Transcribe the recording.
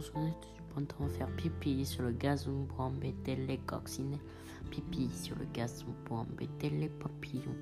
chansonnette du printemps, faire pipi sur le gazon pour embêter les coccinelles. Pipi sur le gazon pour embêter les papillons.